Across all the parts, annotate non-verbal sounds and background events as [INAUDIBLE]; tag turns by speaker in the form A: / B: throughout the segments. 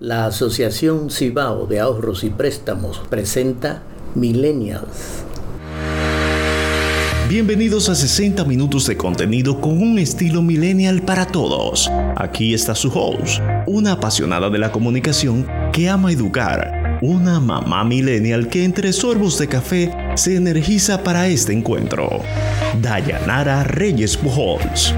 A: La Asociación Cibao de Ahorros y Préstamos presenta Millennials.
B: Bienvenidos a 60 minutos de contenido con un estilo millennial para todos. Aquí está su host, una apasionada de la comunicación que ama educar, una mamá millennial que entre sorbos de café se energiza para este encuentro. Dayanara Reyes Pujols.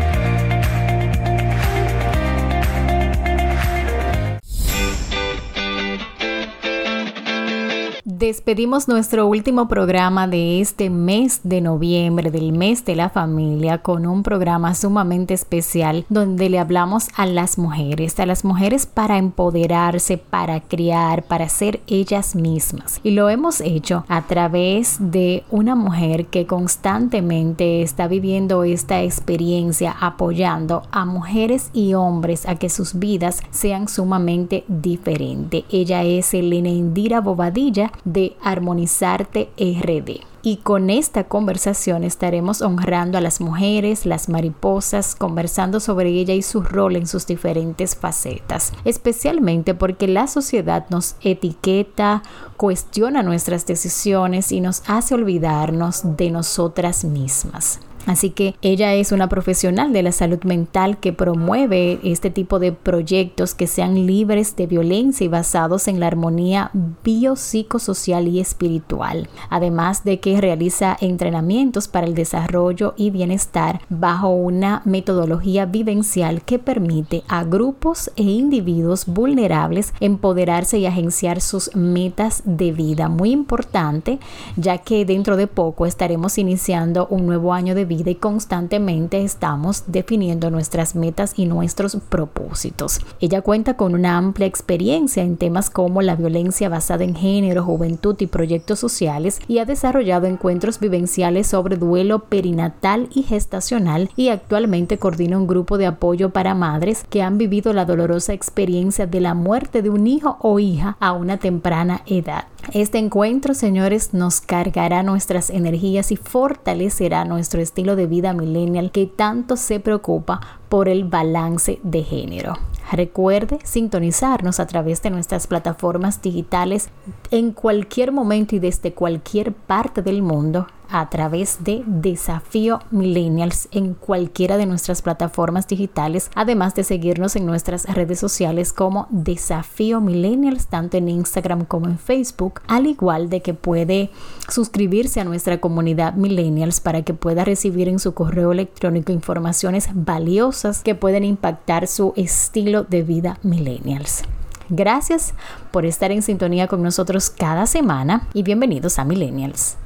C: Despedimos nuestro último programa de este mes de noviembre, del mes de la familia, con un programa sumamente especial donde le hablamos a las mujeres, a las mujeres para empoderarse, para criar, para ser ellas mismas. Y lo hemos hecho a través de una mujer que constantemente está viviendo esta experiencia apoyando a mujeres y hombres a que sus vidas sean sumamente diferentes. Ella es Elena Indira Bobadilla de Armonizarte RD. Y con esta conversación estaremos honrando a las mujeres, las mariposas, conversando sobre ella y su rol en sus diferentes facetas, especialmente porque la sociedad nos etiqueta, cuestiona nuestras decisiones y nos hace olvidarnos de nosotras mismas. Así que ella es una profesional de la salud mental que promueve este tipo de proyectos que sean libres de violencia y basados en la armonía biopsicosocial y espiritual. Además de que realiza entrenamientos para el desarrollo y bienestar bajo una metodología vivencial que permite a grupos e individuos vulnerables empoderarse y agenciar sus metas de vida. Muy importante, ya que dentro de poco estaremos iniciando un nuevo año de vida y constantemente estamos definiendo nuestras metas y nuestros propósitos. Ella cuenta con una amplia experiencia en temas como la violencia basada en género, juventud y proyectos sociales y ha desarrollado encuentros vivenciales sobre duelo perinatal y gestacional y actualmente coordina un grupo de apoyo para madres que han vivido la dolorosa experiencia de la muerte de un hijo o hija a una temprana edad. Este encuentro, señores, nos cargará nuestras energías y fortalecerá nuestro estilo de vida millennial que tanto se preocupa por el balance de género. Recuerde sintonizarnos a través de nuestras plataformas digitales en cualquier momento y desde cualquier parte del mundo a través de Desafío Millennials en cualquiera de nuestras plataformas digitales, además de seguirnos en nuestras redes sociales como Desafío Millennials, tanto en Instagram como en Facebook, al igual de que puede suscribirse a nuestra comunidad Millennials para que pueda recibir en su correo electrónico informaciones valiosas que pueden impactar su estilo de vida Millennials. Gracias por estar en sintonía con nosotros cada semana y bienvenidos a Millennials.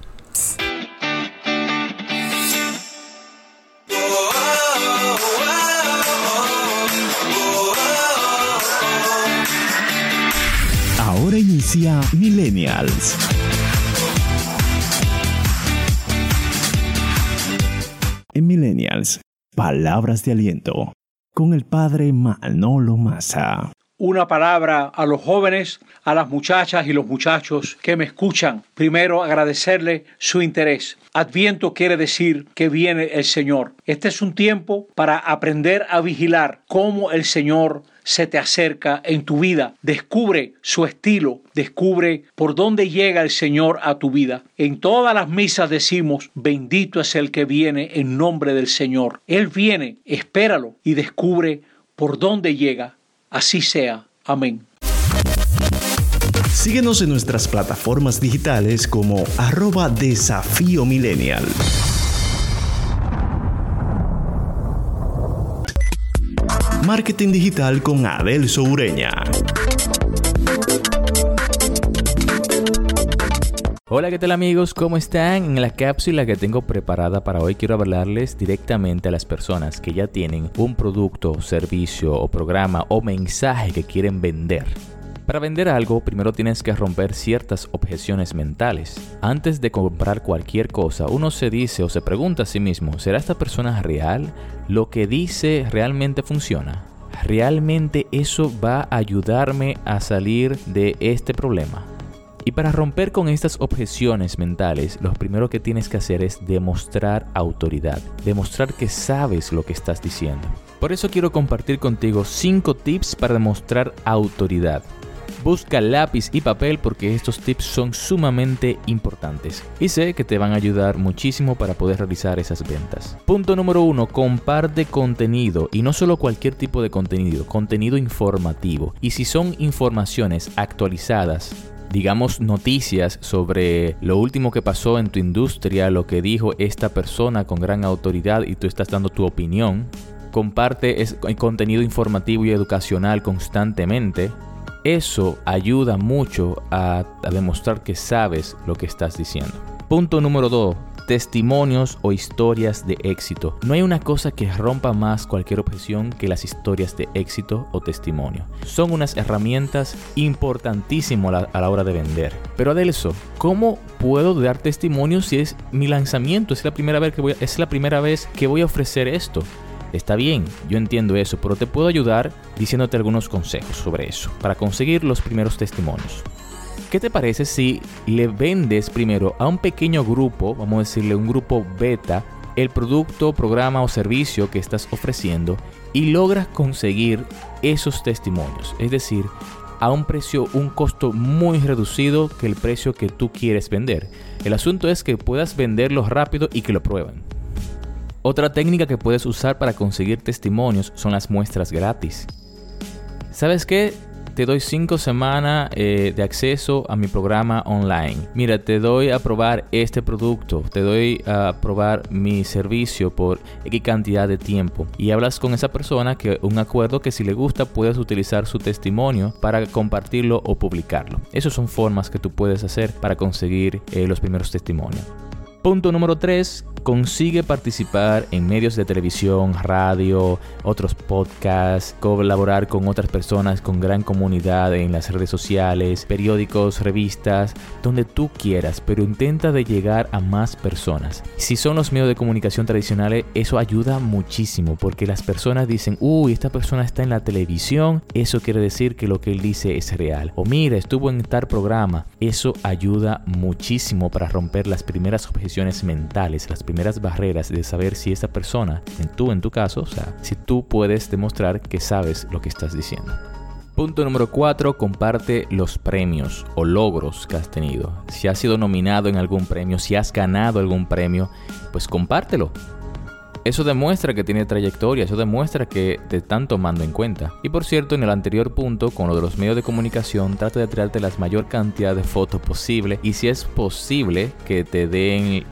B: Millennials. En Millennials, palabras de aliento con el padre Manolo Massa
D: una palabra a los jóvenes, a las muchachas y los muchachos que me escuchan. Primero agradecerle su interés. Adviento quiere decir que viene el Señor. Este es un tiempo para aprender a vigilar cómo el Señor se te acerca en tu vida. Descubre su estilo, descubre por dónde llega el Señor a tu vida. En todas las misas decimos, bendito es el que viene en nombre del Señor. Él viene, espéralo y descubre por dónde llega Así sea. Amén.
B: Síguenos en nuestras plataformas digitales como arroba desafío millennial. Marketing digital con Adel Soureña.
E: Hola, ¿qué tal amigos? ¿Cómo están? En la cápsula que tengo preparada para hoy quiero hablarles directamente a las personas que ya tienen un producto, servicio o programa o mensaje que quieren vender. Para vender algo, primero tienes que romper ciertas objeciones mentales. Antes de comprar cualquier cosa, uno se dice o se pregunta a sí mismo, ¿será esta persona real? ¿Lo que dice realmente funciona? ¿Realmente eso va a ayudarme a salir de este problema? Y para romper con estas objeciones mentales, lo primero que tienes que hacer es demostrar autoridad, demostrar que sabes lo que estás diciendo. Por eso quiero compartir contigo 5 tips para demostrar autoridad. Busca lápiz y papel porque estos tips son sumamente importantes y sé que te van a ayudar muchísimo para poder realizar esas ventas. Punto número uno, comparte contenido y no solo cualquier tipo de contenido, contenido informativo. Y si son informaciones actualizadas, digamos, noticias sobre lo último que pasó en tu industria, lo que dijo esta persona con gran autoridad y tú estás dando tu opinión. Comparte contenido informativo y educacional constantemente. Eso ayuda mucho a, demostrar que sabes lo que estás diciendo. Punto número 2 testimonios o historias de éxito. No hay una cosa que rompa más cualquier objeción que las historias de éxito o testimonio. Son unas herramientas importantísimas a la, hora de vender. Pero Adelso, ¿cómo puedo dar testimonio si es mi lanzamiento? Es la primera vez que voy, es la primera vez que voy a ofrecer esto. Está bien, yo entiendo eso, pero te puedo ayudar diciéndote algunos consejos sobre eso, para conseguir los primeros testimonios. ¿Qué te parece si le vendes primero a un pequeño grupo, vamos a decirle un grupo beta, el producto, programa o servicio que estás ofreciendo y logras conseguir esos testimonios? Es decir, a un precio, un costo muy reducido que el precio que tú quieres vender. El asunto es que puedas venderlo rápido y que lo prueben. Otra técnica que puedes usar para conseguir testimonios son las muestras gratis. ¿Sabes qué? Te doy 5 semanas eh, de acceso a mi programa online. Mira, te doy a probar este producto, te doy a probar mi servicio por X cantidad de tiempo. Y hablas con esa persona que un acuerdo que si le gusta puedes utilizar su testimonio para compartirlo o publicarlo. Esas son formas que tú puedes hacer para conseguir eh, los primeros testimonios. Punto número 3. Consigue participar en medios de televisión, radio, otros podcasts, colaborar con otras personas con gran comunidad en las redes sociales, periódicos, revistas, donde tú quieras, pero intenta de llegar a más personas. Si son los medios de comunicación tradicionales, eso ayuda muchísimo porque las personas dicen, uy, esta persona está en la televisión, eso quiere decir que lo que él dice es real. O mira, estuvo en tal programa. Eso ayuda muchísimo para romper las primeras objeciones mentales, las primeras barreras de saber si esa persona, en tú en tu caso, o sea, si tú puedes demostrar que sabes lo que estás diciendo. Punto número 4. Comparte los premios o logros que has tenido. Si has sido nominado en algún premio, si has ganado algún premio, pues compártelo. Eso demuestra que tiene trayectoria, eso demuestra que te están tomando en cuenta. Y por cierto, en el anterior punto, con lo de los medios de comunicación, trata de traerte la mayor cantidad de fotos posible y si es posible que te den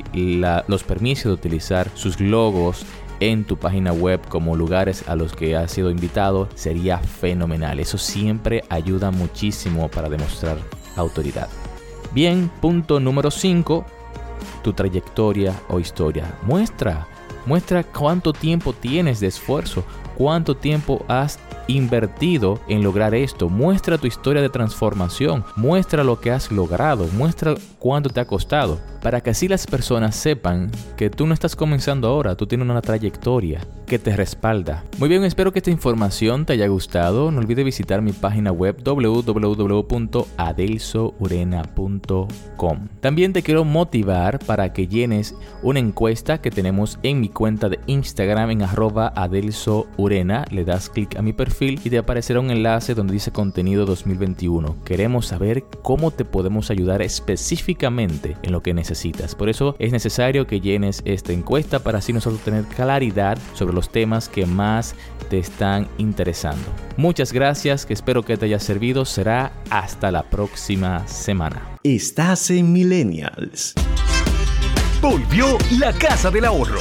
E: los permisos de utilizar sus logos en tu página web como lugares a los que has sido invitado, sería fenomenal. Eso siempre ayuda muchísimo para demostrar autoridad. Bien, punto número 5, tu trayectoria o historia. Muestra Muestra cuánto tiempo tienes de esfuerzo, cuánto tiempo has invertido en lograr esto. Muestra tu historia de transformación, muestra lo que has logrado, muestra cuánto te ha costado, para que así las personas sepan que tú no estás comenzando ahora, tú tienes una trayectoria que te respalda. Muy bien, espero que esta información te haya gustado. No olvides visitar mi página web www.adelsourena.com. También te quiero motivar para que llenes una encuesta que tenemos en mi cuenta de Instagram en arroba adelsourena. Le das clic a mi perfil y te aparecerá un enlace donde dice contenido 2021. Queremos saber cómo te podemos ayudar específicamente en lo que necesitas. Por eso es necesario que llenes esta encuesta para así nosotros tener claridad sobre los temas que más te están interesando. Muchas gracias, que espero que te haya servido. Será hasta la próxima semana.
B: Estás en Millennials.
F: Volvió la Casa del Ahorro.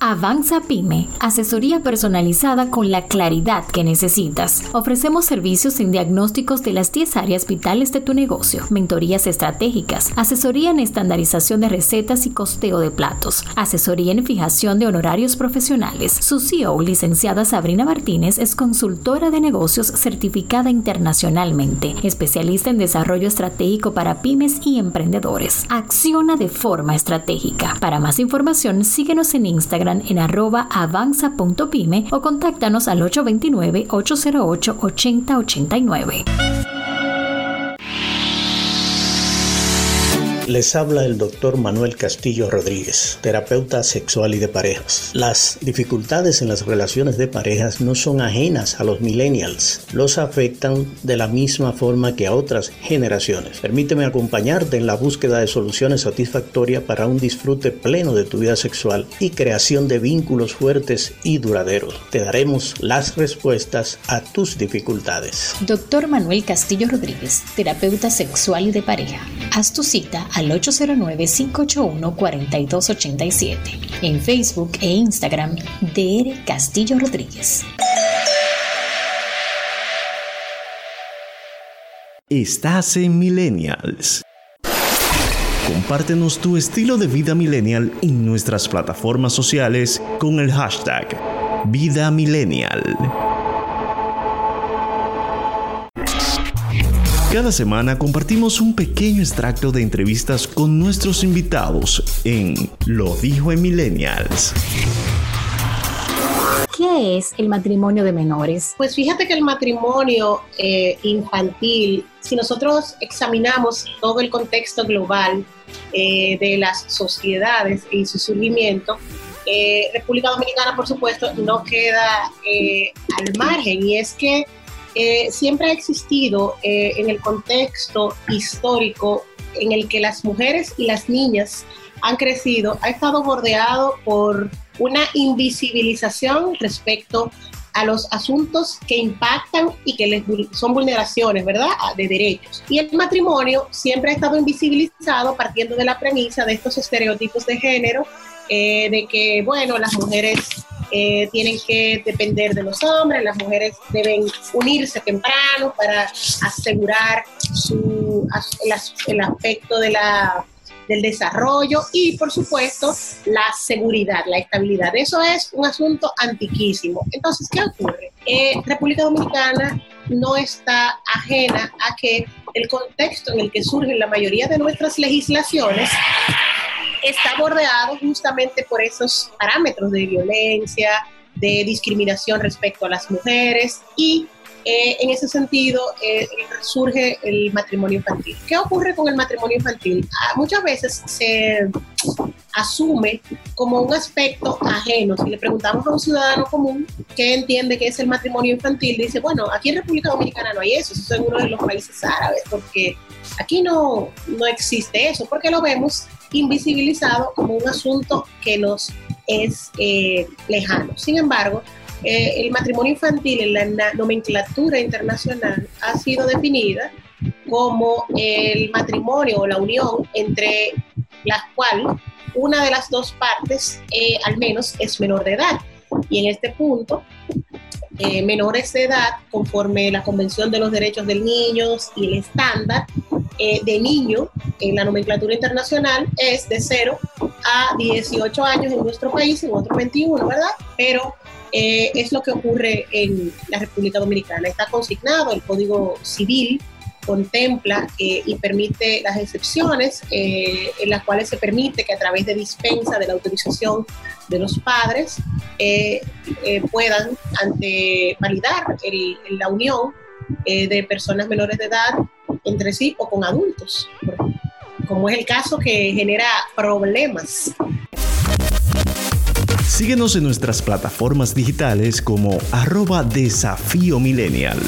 C: Avanza Pyme, asesoría personalizada con la claridad que necesitas. Ofrecemos servicios en diagnósticos de las 10 áreas vitales de tu negocio, mentorías estratégicas, asesoría en estandarización de recetas y costeo de platos, asesoría en fijación de honorarios profesionales. Su CEO, licenciada Sabrina Martínez, es consultora de negocios certificada internacionalmente, especialista en desarrollo estratégico para pymes y emprendedores. Acciona de forma estratégica. Para más información, síguenos en Instagram en arroba avanza.pyme o contáctanos al 829-808-8089.
A: Les habla el doctor Manuel Castillo Rodríguez, terapeuta sexual y de parejas. Las dificultades en las relaciones de parejas no son ajenas a los millennials, los afectan de la misma forma que a otras generaciones. Permíteme acompañarte en la búsqueda de soluciones satisfactorias para un disfrute pleno de tu vida sexual y creación de vínculos fuertes y duraderos. Te daremos las respuestas a tus dificultades.
C: Doctor Manuel Castillo Rodríguez, terapeuta sexual y de pareja. Haz tu cita al 809-581-4287. En Facebook e Instagram, DR Castillo Rodríguez.
B: Estás en Millennials. Compártenos tu estilo de vida millennial en nuestras plataformas sociales con el hashtag Vida Millennial. Cada semana compartimos un pequeño extracto de entrevistas con nuestros invitados en Lo dijo en Millennials.
C: ¿Qué es el matrimonio de menores?
G: Pues fíjate que el matrimonio eh, infantil, si nosotros examinamos todo el contexto global eh, de las sociedades y su surgimiento, eh, República Dominicana, por supuesto, no queda al margen. Y es que eh, siempre ha existido eh, en el contexto histórico en el que las mujeres y las niñas han crecido, ha estado bordeado por una invisibilización respecto a los asuntos que impactan y que les son vulneraciones, ¿verdad?, de derechos. Y el matrimonio siempre ha estado invisibilizado partiendo de la premisa de estos estereotipos de género, eh, de que, bueno, las mujeres eh, tienen que depender de los hombres, las mujeres deben unirse temprano para asegurar su, el, aspecto del desarrollo y, por supuesto, la seguridad, la estabilidad. Eso es un asunto antiquísimo. Entonces, ¿qué ocurre? Eh, República Dominicana no está ajena a que el contexto en el que surgen la mayoría de nuestras legislaciones está bordeado justamente por esos parámetros de violencia, de discriminación respecto a las mujeres y eh, en ese sentido eh, surge el matrimonio infantil. ¿Qué ocurre con el matrimonio infantil? Ah, muchas veces se asume como un aspecto ajeno. Si le preguntamos a un ciudadano común qué entiende que es el matrimonio infantil, dice, bueno, aquí en República Dominicana no hay eso, eso es en uno de los países árabes, porque aquí no, no existe eso, porque lo vemos invisibilizado como un asunto que nos es eh, lejano. Sin embargo, eh, el matrimonio infantil en la nomenclatura internacional ha sido definida como el matrimonio o la unión entre la cual una de las dos partes eh, al menos es menor de edad. Y en este punto, menores de edad, conforme la Convención de los Derechos del Niño y el estándar, eh, de niño en la nomenclatura internacional es de 0 a 18 años en nuestro país, en otros 21, ¿verdad? Pero eh, es lo que ocurre en la República Dominicana. Está consignado, el Código Civil contempla eh, y permite las excepciones en las cuales se permite que a través de dispensa de la autorización de los padres puedan ante validar la unión de personas menores de edad entre sí o con adultos, como es el caso que genera problemas.
B: Síguenos en nuestras plataformas digitales como arroba desafío millennial.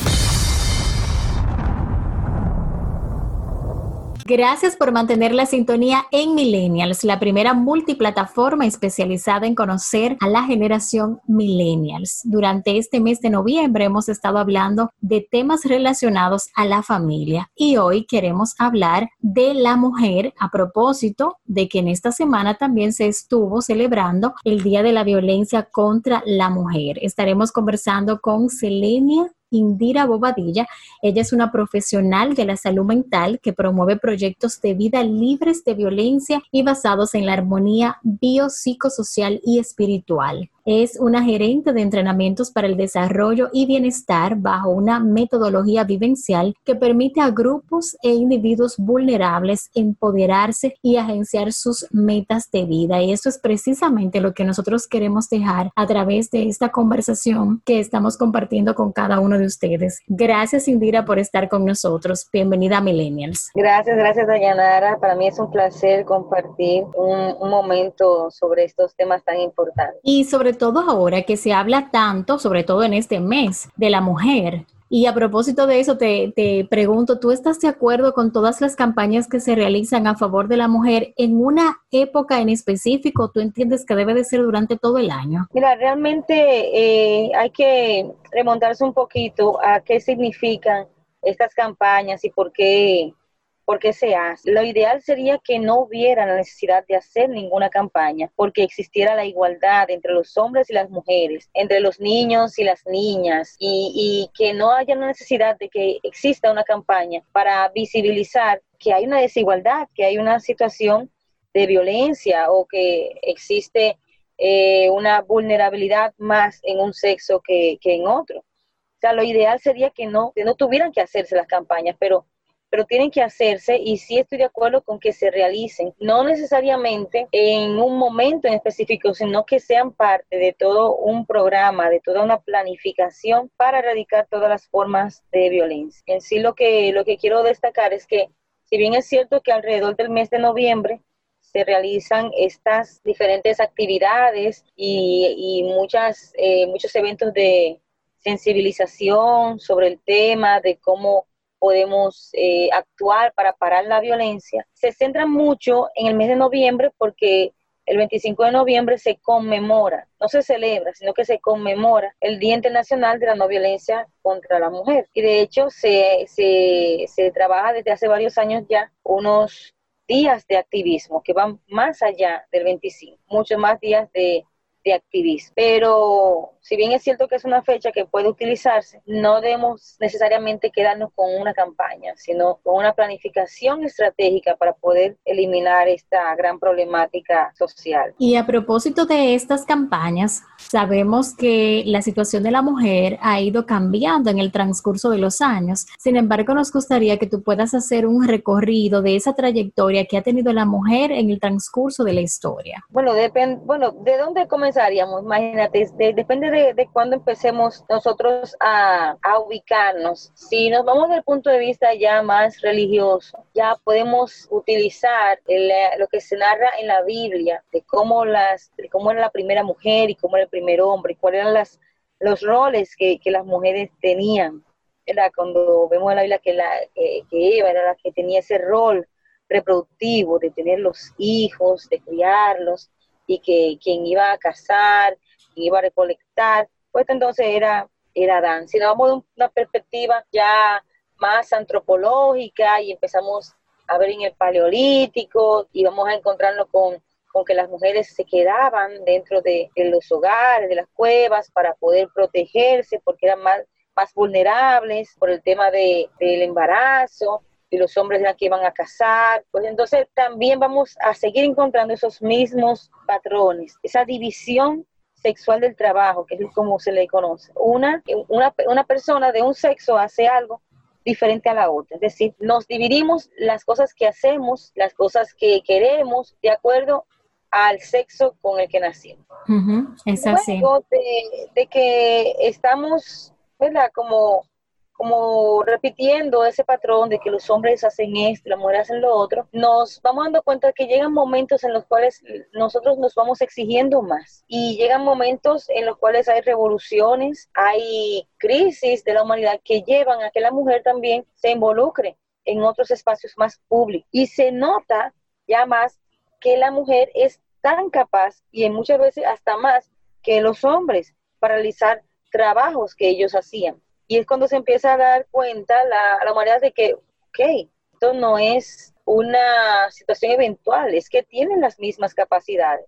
C: Gracias por mantener la sintonía en Millennials, la primera multiplataforma especializada en conocer a la generación Millennials. Durante este mes de noviembre hemos estado hablando de temas relacionados a la familia y hoy queremos hablar de la mujer a propósito de que en esta semana también se estuvo celebrando el Día de la Violencia contra la Mujer. Estaremos conversando con Selenia Indira Bobadilla. Ella es una profesional de la salud mental que promueve proyectos de vida libres de violencia y basados en la armonía biopsicosocial y espiritual. Es una gerente de entrenamientos para el desarrollo y bienestar bajo una metodología vivencial que permite a grupos e individuos vulnerables empoderarse y agenciar sus metas de vida. Y eso es precisamente lo que nosotros queremos dejar a través de esta conversación que estamos compartiendo con cada uno de ustedes. Gracias, Indira, por estar con nosotros. Bienvenida a Millennials.
H: Gracias, gracias, Dayanara. Para mí es un placer compartir un, un momento sobre estos temas tan importantes.
C: Y sobre todo ahora que se habla tanto, sobre todo en este mes, de la mujer. Y a propósito de eso, te, te, pregunto, ¿tú estás de acuerdo con todas las campañas que se realizan a favor de la mujer en una época en específico? ¿Tú entiendes que debe de ser durante todo el año?
H: Mira, realmente eh, hay que remontarse un poquito a qué significan estas campañas y por qué porque se hace. Lo ideal sería que no hubiera la necesidad de hacer ninguna campaña, porque existiera la igualdad entre los hombres y las mujeres, entre los niños y las niñas, y, que no haya la necesidad de que exista una campaña para visibilizar que hay una desigualdad, que hay una situación de violencia o que existe eh, una vulnerabilidad más en un sexo que, que, en otro. O sea, lo ideal sería que no, que no tuvieran que hacerse las campañas, pero pero tienen que hacerse y sí estoy de acuerdo con que se realicen, no necesariamente en un momento en específico, sino que sean parte de todo un programa, de toda una planificación para erradicar todas las formas de violencia. En sí lo que, lo que quiero destacar es que si bien es cierto que alrededor del mes de noviembre se realizan estas diferentes actividades y, y muchas, eh, muchos eventos de sensibilización sobre el tema, de cómo podemos eh, actuar para parar la violencia, se centra mucho en el mes de noviembre porque el 25 de noviembre se conmemora, no se celebra, sino que se conmemora el Día Internacional de la No Violencia contra la Mujer. Y de hecho se, se, se trabaja desde hace varios años ya unos días de activismo que van más allá del 25, muchos más días de de activismo. Pero si bien es cierto que es una fecha que puede utilizarse, no debemos necesariamente quedarnos con una campaña, sino con una planificación estratégica para poder eliminar esta gran problemática social.
C: Y a propósito de estas campañas, sabemos que la situación de la mujer ha ido cambiando en el transcurso de los años. Sin embargo, nos gustaría que tú puedas hacer un recorrido de esa trayectoria que ha tenido la mujer en el transcurso de la historia.
H: Bueno, depende, bueno, ¿de dónde comenzaríamos? Imagínate, de, depende de, de cuándo empecemos nosotros a, a, ubicarnos. Si nos vamos del punto de vista ya más religioso, ya podemos utilizar lo que se narra en la Biblia de cómo, las, de cómo era la primera mujer y cómo era el primer hombre, cuáles eran las, los roles que, que las mujeres tenían. Era cuando vemos en la Biblia que, la, que Eva era la que tenía ese rol reproductivo de tener los hijos, de criarlos, y que quien iba a casar, quien iba a recolectar, pues entonces era, era Adán. Si nos vamos de una perspectiva ya más antropológica y empezamos a ver en el paleolítico y vamos a encontrarnos con, con que las mujeres se quedaban dentro de, de, los hogares, de las cuevas para poder protegerse porque eran más, más vulnerables por el tema de, del embarazo y los hombres eran que iban a casar, pues entonces también vamos a seguir encontrando esos mismos patrones, esa división sexual del trabajo, que es como se le conoce. Una, una, una persona de un sexo hace algo diferente a la otra, es decir, nos dividimos las cosas que hacemos, las cosas que queremos, de acuerdo al sexo con el que nacimos.
C: Uh -huh, es así.
H: Luego de, de que estamos, ¿verdad? Como como repitiendo ese patrón de que los hombres hacen esto, las mujeres hacen lo otro, nos vamos dando cuenta que llegan momentos en los cuales nosotros nos vamos exigiendo más y llegan momentos en los cuales hay revoluciones, hay crisis de la humanidad que llevan a que la mujer también se involucre en otros espacios más públicos. Y se nota ya más que la mujer es tan capaz y en muchas veces hasta más que los hombres para realizar trabajos que ellos hacían. Y es cuando se empieza a dar cuenta la, la humanidad de que, ok, esto no es una situación eventual, es que tienen las mismas capacidades.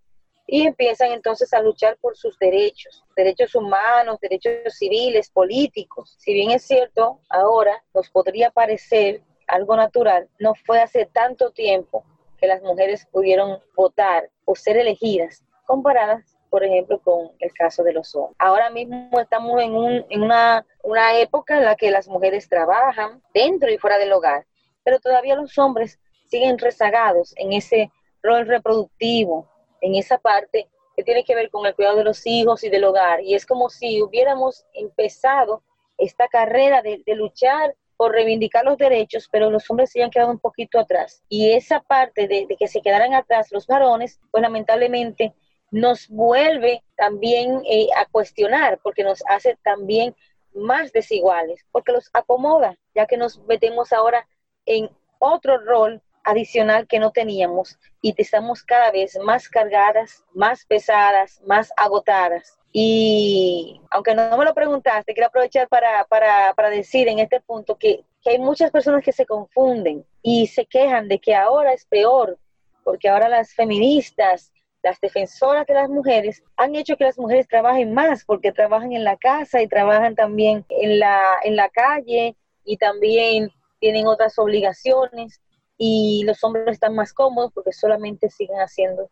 H: Y empiezan entonces a luchar por sus derechos, derechos humanos, derechos civiles, políticos. Si bien es cierto, ahora nos podría parecer algo natural, no fue hace tanto tiempo que las mujeres pudieron votar o ser elegidas, comparadas, por ejemplo, con el caso de los hombres. Ahora mismo estamos en, un, en una, una época en la que las mujeres trabajan dentro y fuera del hogar, pero todavía los hombres siguen rezagados en ese rol reproductivo, en esa parte que tiene que ver con el cuidado de los hijos y del hogar. Y es como si hubiéramos empezado esta carrera de, de luchar por reivindicar los derechos, pero los hombres se han quedado un poquito atrás. Y esa parte de, que se quedaran atrás los varones, pues lamentablemente nos vuelve también eh, a cuestionar, porque nos hace también más desiguales, porque los acomoda, ya que nos metemos ahora en otro rol adicional que no teníamos y estamos cada vez más cargadas, más pesadas, más agotadas. Y aunque no me lo preguntaste, quiero aprovechar para, para, para decir en este punto que, que, hay muchas personas que se confunden y se quejan de que ahora es peor, porque ahora las feministas, las defensoras de las mujeres han hecho que las mujeres trabajen más, porque trabajan en la casa y trabajan también en la, en la calle y también tienen otras obligaciones y los hombres están más cómodos porque solamente siguen haciendo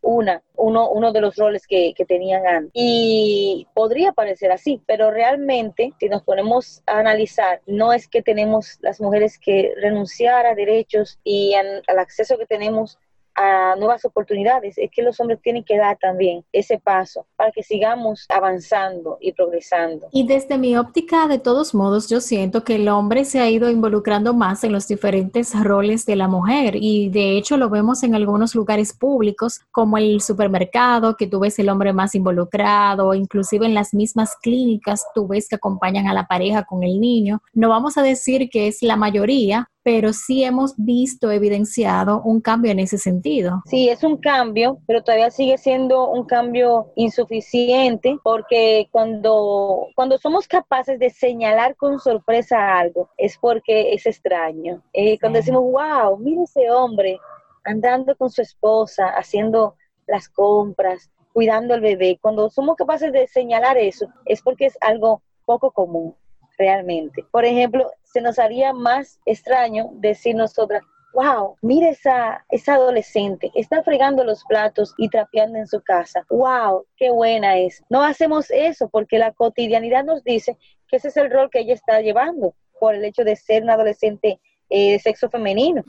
H: una, uno, uno de los roles que, que, tenían antes. Y podría parecer así, pero realmente, si nos ponemos a analizar, no es que tenemos las mujeres que renunciar a derechos y al acceso que tenemos a nuevas oportunidades, es que los hombres tienen que dar también ese paso para que sigamos avanzando y progresando.
C: Y desde mi óptica, de todos modos, yo siento que el hombre se ha ido involucrando más en los diferentes roles de la mujer y de hecho lo vemos en algunos lugares públicos como el supermercado, que tú ves el hombre más involucrado, inclusive en las mismas clínicas tú ves que acompañan a la pareja con el niño. No vamos a decir que es la mayoría, pero sí hemos visto evidenciado un cambio en ese sentido.
H: Sí, es un cambio, pero todavía sigue siendo un cambio insuficiente porque cuando, cuando somos capaces de señalar con sorpresa algo es porque es extraño. Eh, cuando decimos, wow, mira ese hombre andando con su esposa, haciendo las compras, cuidando al bebé, cuando somos capaces de señalar eso es porque es algo poco común realmente. Por ejemplo, se nos haría más extraño decir nosotras, wow, mire esa, esa adolescente, está fregando los platos y trapeando en su casa. Wow, qué buena es. No hacemos eso porque la cotidianidad nos dice que ese es el rol que ella está llevando por el hecho de ser una adolescente eh, de sexo femenino.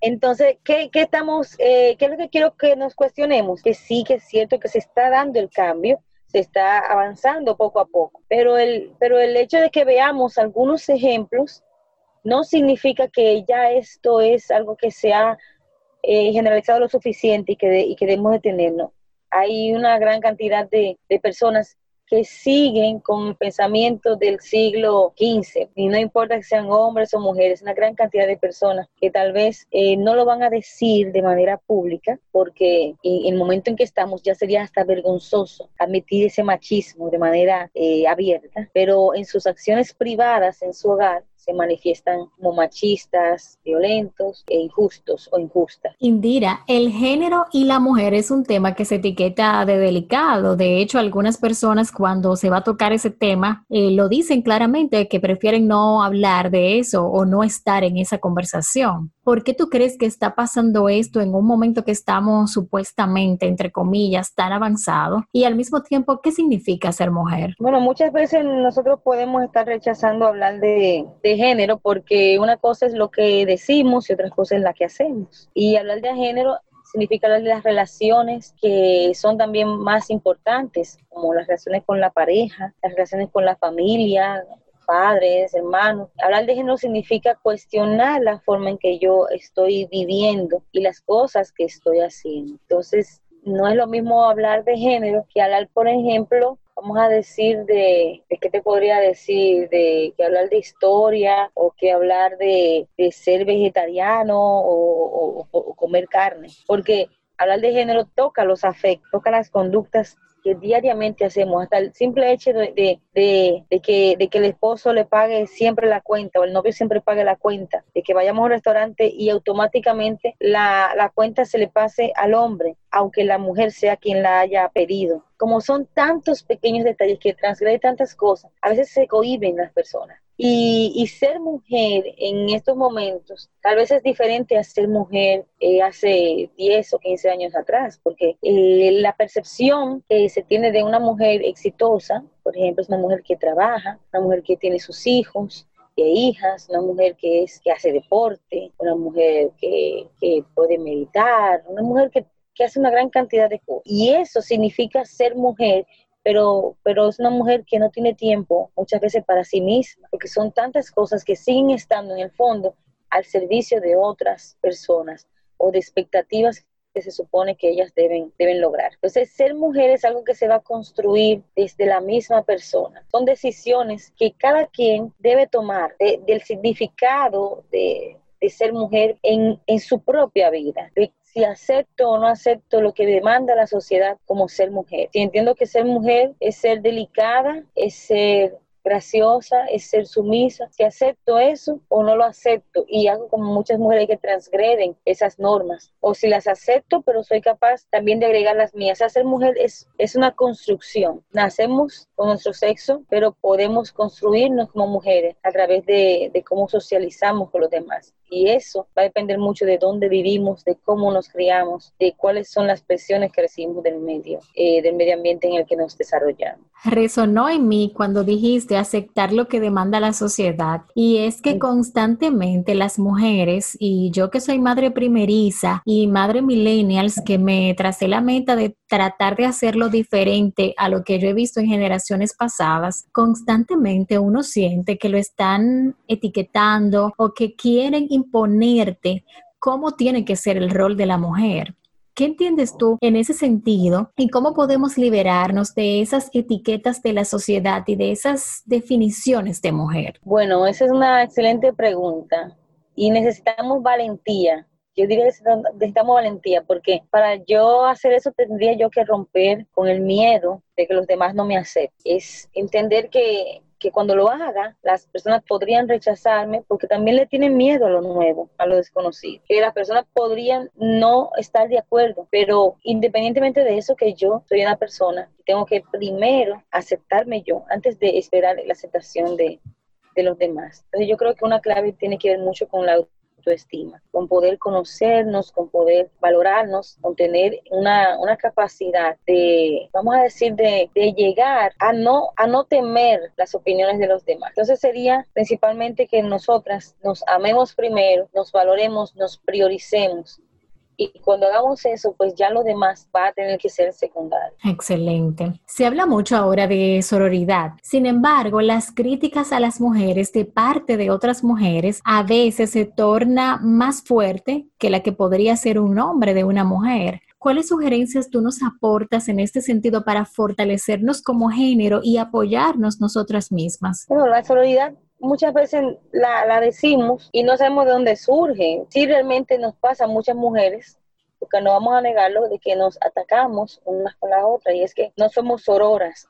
H: Entonces, ¿qué, qué estamos, eh, qué es lo que quiero que nos cuestionemos? Que sí que es cierto que se está dando el cambio, se está avanzando poco a poco. Pero el, pero el hecho de que veamos algunos ejemplos no significa que ya esto es algo que se ha eh, generalizado lo suficiente y que, y que debemos detenernos. Hay una gran cantidad de, de personas siguen con pensamientos del siglo XV, y no importa que sean hombres o mujeres, una gran cantidad de personas que tal vez eh, no lo van a decir de manera pública, porque en el momento en que estamos ya sería hasta vergonzoso admitir ese machismo de manera eh, abierta, pero en sus acciones privadas, en su hogar, se manifiestan como machistas, violentos e injustos o injustas.
C: Indira, el género y la mujer es un tema que se etiqueta de delicado. De hecho, algunas personas cuando se va a tocar ese tema eh, lo dicen claramente que prefieren no hablar de eso o no estar en esa conversación. ¿Por qué tú crees que está pasando esto en un momento que estamos supuestamente, entre comillas, tan avanzados? Y al mismo tiempo, ¿qué significa ser mujer?
H: Bueno, muchas veces nosotros podemos estar rechazando hablar de, de género porque una cosa es lo que decimos y otra cosa es la que hacemos. Y hablar de género significa hablar de las relaciones que son también más importantes, como las relaciones con la pareja, las relaciones con la familia, padres, hermanos. Hablar de género significa cuestionar la forma en que yo estoy viviendo y las cosas que estoy haciendo. Entonces, no es lo mismo hablar de género que hablar, por ejemplo, vamos a decir de, de qué te podría decir, de que hablar de historia o que hablar de, ser vegetariano o comer carne, porque hablar de género toca los afectos, toca las conductas que diariamente hacemos, hasta el simple hecho de, de, de, que, de que el esposo le pague siempre la cuenta o el novio siempre pague la cuenta, de que vayamos a un restaurante y automáticamente la, la cuenta se le pase al hombre, aunque la mujer sea quien la haya pedido. Como son tantos pequeños detalles que transgreden tantas cosas, a veces se cohiben las personas. Y, ser mujer en estos momentos tal vez es diferente a ser mujer eh, hace 10 o 15 años atrás, porque eh, la percepción que se tiene de una mujer exitosa, por ejemplo, es una mujer que trabaja, una mujer que tiene sus hijos, e hijas, una mujer que es que hace deporte, una mujer que, puede meditar, una mujer que, que hace una gran cantidad de cosas. Y eso significa ser mujer pero, pero es una mujer que no tiene tiempo muchas veces para sí misma, porque son tantas cosas que siguen estando en el fondo al servicio de otras personas o de expectativas que se supone que ellas deben, deben lograr. Entonces, ser mujer es algo que se va a construir desde la misma persona. Son decisiones que cada quien debe tomar del significado de, de ser mujer en, en, su propia vida, si acepto o no acepto lo que demanda la sociedad como ser mujer. Si entiendo que ser mujer es ser delicada, es ser graciosa, es ser sumisa, si acepto eso o no lo acepto y hago como muchas mujeres que transgreden esas normas o si las acepto pero soy capaz también de agregar las mías. ser mujer es, es una construcción. Nacemos con nuestro sexo pero podemos construirnos como mujeres a través de cómo socializamos con los demás. Y eso va a depender mucho de dónde vivimos, de cómo nos criamos, de cuáles son las presiones que recibimos del medio, eh, del medio ambiente en el que nos desarrollamos.
C: Resonó en mí cuando dijiste aceptar lo que demanda la sociedad. Y es que constantemente las mujeres, y yo que soy madre primeriza y madre millennials, que me tracé la meta de tratar de hacerlo diferente a lo que yo he visto en generaciones pasadas, constantemente uno siente que lo están etiquetando o que quieren imponerte cómo tiene que ser el rol de la mujer. ¿Qué entiendes tú en ese sentido y cómo podemos liberarnos de esas etiquetas de la sociedad y de esas definiciones de mujer?
H: Bueno, esa es una excelente pregunta y necesitamos valentía. Yo diría que necesitamos valentía porque para yo hacer eso tendría yo que romper con el miedo de que los demás no me acepten. Es entender que que cuando lo haga, las personas podrían rechazarme porque también le tienen miedo a lo nuevo, a lo desconocido. Que las personas podrían no estar de acuerdo, pero independientemente de eso, que yo soy una persona tengo que primero aceptarme yo antes de esperar la aceptación de, de los demás. Entonces yo creo que una clave tiene que ver mucho con la estima, con poder conocernos, con poder valorarnos, con tener una, una capacidad de, vamos a decir, de, de, llegar a no, a no temer las opiniones de los demás. Entonces sería principalmente que nosotras nos amemos primero, nos valoremos, nos prioricemos y cuando hagamos eso, pues ya lo demás va a tener que ser secundario.
C: Excelente. Se habla mucho ahora de sororidad. Sin embargo, las críticas a las mujeres de parte de otras mujeres a veces se torna más fuerte que la que podría ser un hombre de una mujer. ¿Cuáles sugerencias tú nos aportas en este sentido para fortalecernos como género y apoyarnos nosotras mismas?
H: Bueno, la sororidad muchas veces la, la, decimos y no sabemos de dónde surge. Sí, realmente nos pasa a muchas mujeres, porque no vamos a negarlo, de que nos atacamos unas con la otra y es que no somos sororas.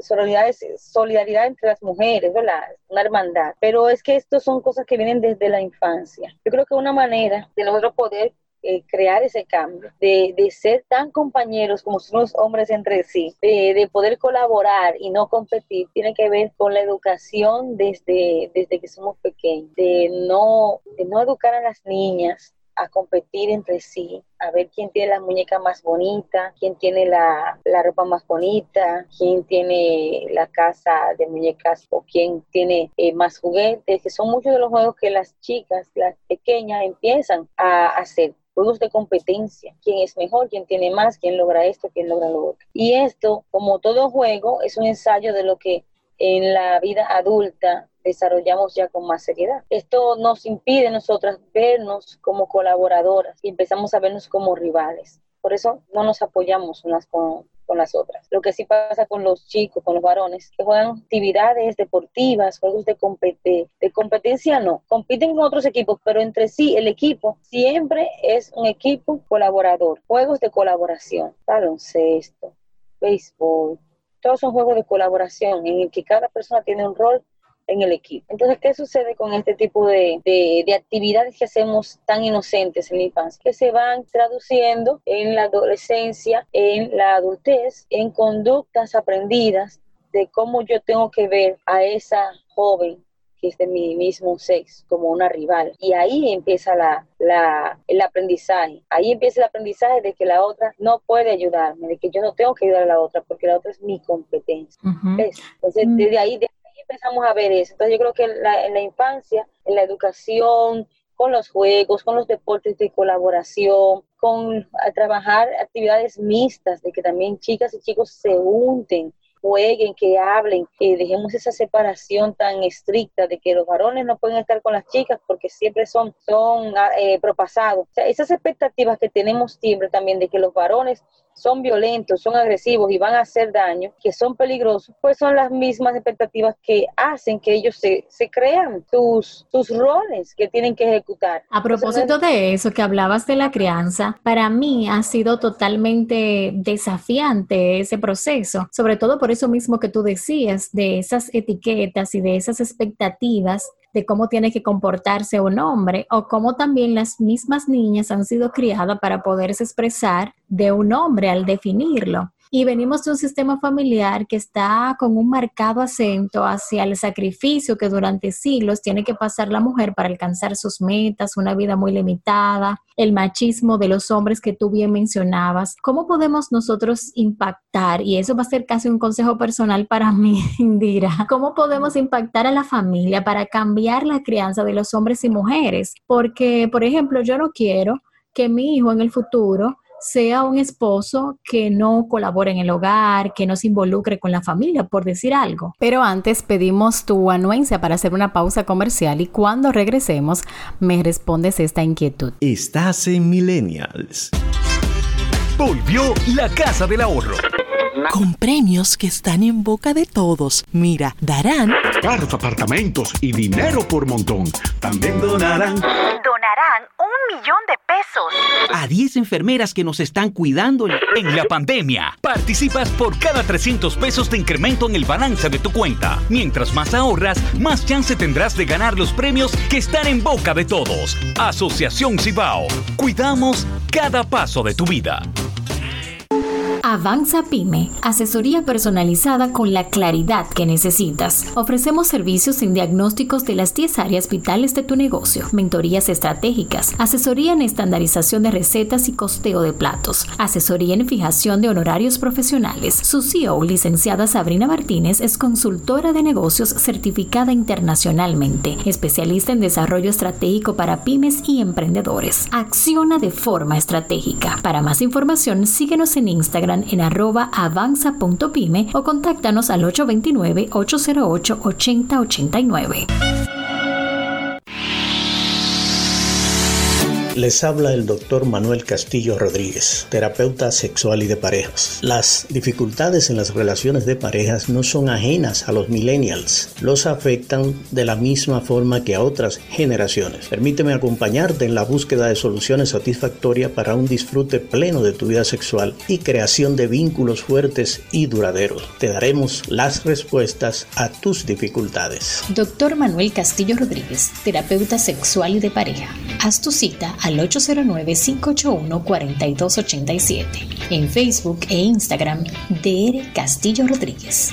H: Sororidad es solidaridad entre las mujeres, ¿verdad? Una hermandad. Pero es que esto son cosas que vienen desde la infancia. Yo creo que una manera de nosotros poder eh, crear ese cambio, de, de, ser tan compañeros como son los hombres entre sí, de, de, poder colaborar y no competir, tiene que ver con la educación desde, desde que somos pequeños, de no, de no educar a las niñas a competir entre sí, a ver quién tiene la muñeca más bonita, quién tiene la, la, ropa más bonita, quién tiene la casa de muñecas o quién tiene eh, más juguetes, que son muchos de los juegos que las chicas, las pequeñas, empiezan a hacer juegos de competencia, quién es mejor, quién tiene más, quién logra esto, quién logra lo otro. Y esto, como todo juego, es un ensayo de lo que en la vida adulta desarrollamos ya con más seriedad. Esto nos impide nosotras vernos como colaboradoras y empezamos a vernos como rivales. Por eso no nos apoyamos unas con, con las otras. Lo que sí pasa con los chicos, con los varones, que juegan actividades deportivas, juegos de, de competencia, no. Compiten con otros equipos, pero entre sí el equipo siempre es un equipo colaborador. Juegos de colaboración, baloncesto, béisbol, todos son juegos de colaboración en el que cada persona tiene un rol en el equipo. Entonces, ¿qué sucede con este tipo de, de, actividades que hacemos tan inocentes en la infancia? Que se van traduciendo en la adolescencia, en la adultez, en conductas aprendidas de cómo yo tengo que ver a esa joven que es de mi mismo sexo, como una rival. Y ahí empieza la, la, el aprendizaje. Ahí empieza el aprendizaje de que la otra no puede ayudarme, de que yo no tengo que ayudar a la otra porque la otra es mi competencia. Entonces, mm. desde ahí, empezamos a ver eso. Entonces yo creo que en la, en la infancia, en la educación, con los juegos, con los deportes de colaboración, con trabajar actividades mixtas, de que también chicas y chicos se unten, jueguen, que hablen, que dejemos esa separación tan estricta de que los varones no pueden estar con las chicas porque siempre son, son ah, eh, propasados. Esas expectativas que tenemos siempre también de que los varones son violentos, son agresivos y van a hacer daño, que son peligrosos, pues son las mismas expectativas que hacen que ellos se, se crean sus, sus roles que tienen que ejecutar.
C: A propósito de eso que hablabas de la crianza, para mí ha sido totalmente desafiante ese proceso, sobre todo por eso mismo que tú decías, de esas etiquetas y de esas expectativas de cómo tiene que comportarse un hombre o cómo también las mismas niñas han sido criadas para poderse expresar de un hombre al definirlo. Y venimos de un sistema familiar que está con un marcado acento hacia el sacrificio que durante siglos tiene que pasar la mujer para alcanzar sus metas, una vida muy limitada, el machismo de los hombres que tú bien mencionabas. ¿Cómo podemos nosotros impactar? Y eso va a ser casi un consejo personal para [LAUGHS] mí, Indira. ¿Cómo podemos impactar a la familia para cambiar la crianza de los hombres y mujeres? Porque, por ejemplo, yo no quiero que mi hijo en el futuro sea un esposo que no colabore en el hogar, que no se involucre con la familia, por decir algo. Pero antes pedimos tu anuencia para hacer una pausa comercial y cuando regresemos me respondes esta inquietud.
B: Estás en Millennials.
F: Volvió la Casa del Ahorro.
I: Con premios que están en boca de todos. Mira, darán
J: carros, apartamentos y dinero por montón. También donarán.
K: Un millón de pesos.
L: A 10 enfermeras que nos están cuidando
F: en la pandemia. Participas por cada 300 pesos de incremento en el balance de tu cuenta. Mientras más ahorras, más chance tendrás de ganar los premios que están en boca de todos. Asociación Cibao. Cuidamos cada paso de tu vida.
C: Avanza Pyme, asesoría personalizada con la claridad que necesitas. Ofrecemos servicios en diagnósticos de las 10 áreas vitales de tu negocio, mentorías estratégicas, asesoría en estandarización de recetas y costeo de platos, asesoría en fijación de honorarios profesionales. Su CEO, licenciada Sabrina Martínez, es consultora de negocios certificada internacionalmente, especialista en desarrollo estratégico para pymes y emprendedores. Acciona de forma estratégica. Para más información, síguenos en Instagram en arroba avanza.pyme o contáctanos al 829-808-8089.
A: Les habla el doctor Manuel Castillo Rodríguez, terapeuta sexual y de parejas. Las dificultades en las relaciones de parejas no son ajenas a los millennials, los afectan de la misma forma que a otras generaciones. Permíteme acompañarte en la búsqueda de soluciones satisfactorias para un disfrute pleno de tu vida sexual y creación de vínculos fuertes y duraderos. Te daremos las respuestas a tus dificultades.
C: Doctor Manuel Castillo Rodríguez, terapeuta sexual y de pareja. Haz tu cita a al 809-581-4287. En Facebook e Instagram, DR Castillo Rodríguez.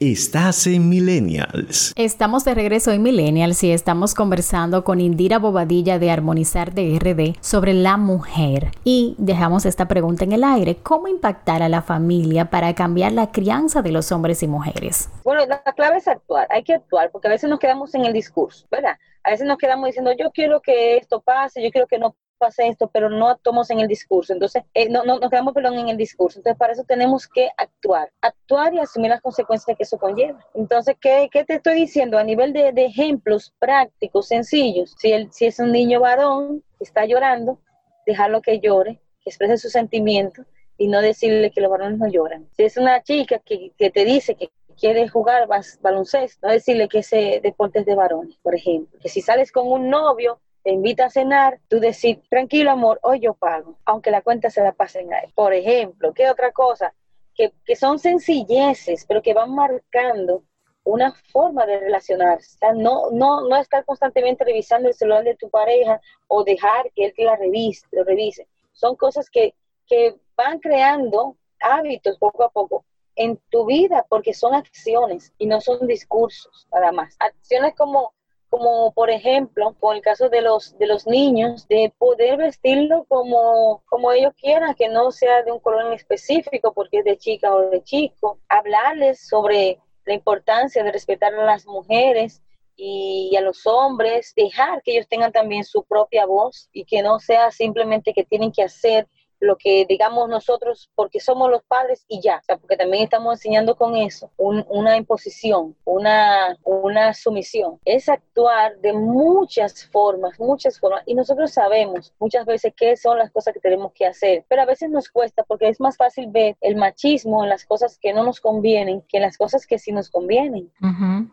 B: Estás en Millennials.
C: Estamos de regreso en Millennials y estamos conversando con Indira Bobadilla de Armonizar DRD sobre la mujer. Y dejamos esta pregunta en el aire. ¿Cómo impactar a la familia para cambiar la crianza de los hombres y mujeres?
H: Bueno, la clave es actuar. Hay que actuar porque a veces nos quedamos en el discurso, ¿verdad? A veces nos quedamos diciendo, yo quiero que esto pase, yo quiero que no pase esto, pero no actuamos en el discurso. Entonces, eh, no, no, nos quedamos, perdón, en el discurso. Entonces, para eso tenemos que actuar, actuar y asumir las consecuencias que eso conlleva. Entonces, ¿qué, qué te estoy diciendo? A nivel de, de ejemplos prácticos, sencillos, si, el, si es un niño varón que está llorando, dejarlo que llore, que exprese sus sentimientos y no decirle que los varones no lloran. Si es una chica que, que te dice que quiere jugar baloncesto, no decirle que ese deporte es de varones, por ejemplo. Que si sales con un novio, te invita a cenar, tú decir, tranquilo amor, hoy yo pago, aunque la cuenta se la pasen a él. Por ejemplo, ¿qué otra cosa? Que, que son sencilleces, pero que van marcando una forma de relacionarse. No, no, no estar constantemente revisando el celular de tu pareja o dejar que él te la revise, lo revise. Son cosas que, que van creando hábitos poco a poco en tu vida porque son acciones y no son discursos nada más. Acciones como como por ejemplo, con el caso de los de los niños, de poder vestirlo como, como ellos quieran, que no sea de un color en específico, porque es de chica o de chico, hablarles sobre la importancia de respetar a las mujeres y a los hombres, dejar que ellos tengan también su propia voz y que no sea simplemente que tienen que hacer lo que digamos nosotros porque somos los padres y ya, o sea, porque también estamos enseñando con eso una imposición, una, una sumisión. Es actuar de muchas formas, muchas formas, y nosotros sabemos muchas veces qué son las cosas que tenemos que hacer, pero a veces nos cuesta porque es más fácil ver el machismo en las cosas que no nos convienen que en las cosas que sí nos convienen.